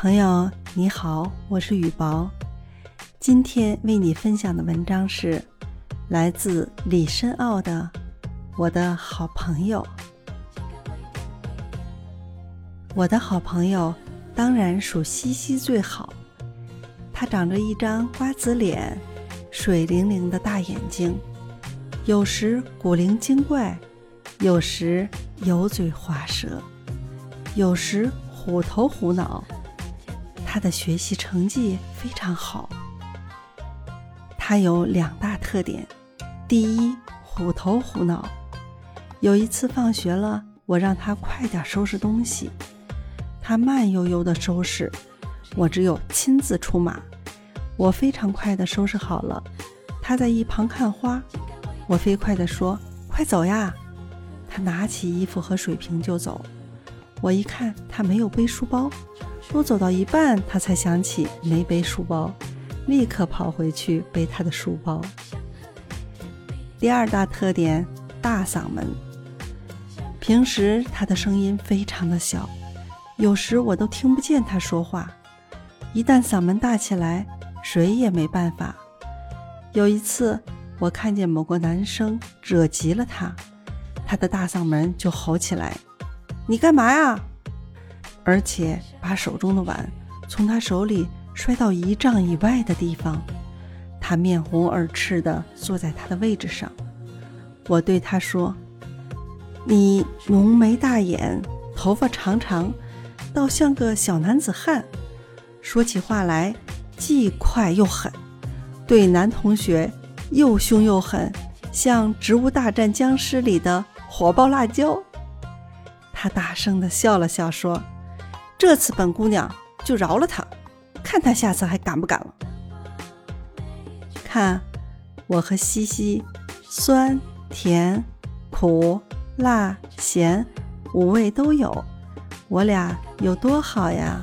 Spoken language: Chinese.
朋友你好，我是雨薄。今天为你分享的文章是来自李申奥的《我的好朋友》。我的好朋友当然属西西最好，他长着一张瓜子脸，水灵灵的大眼睛，有时古灵精怪，有时油嘴滑舌，有时虎头虎脑。他的学习成绩非常好。他有两大特点：第一，虎头虎脑。有一次放学了，我让他快点收拾东西，他慢悠悠地收拾，我只有亲自出马。我非常快地收拾好了，他在一旁看花。我飞快地说：“快走呀！”他拿起衣服和水瓶就走。我一看，他没有背书包。都走到一半，他才想起没背书包，立刻跑回去背他的书包。第二大特点，大嗓门。平时他的声音非常的小，有时我都听不见他说话。一旦嗓门大起来，谁也没办法。有一次，我看见某个男生惹急了他，他的大嗓门就吼起来：“你干嘛呀？”而且把手中的碗从他手里摔到一丈以外的地方，他面红耳赤地坐在他的位置上。我对他说：“你浓眉大眼，头发长长，倒像个小男子汉。说起话来既快又狠，对男同学又凶又狠，像《植物大战僵尸》里的火爆辣椒。”他大声的笑了笑说。这次本姑娘就饶了他，看他下次还敢不敢了。看，我和西西，酸、甜、苦、辣、咸，五味都有，我俩有多好呀！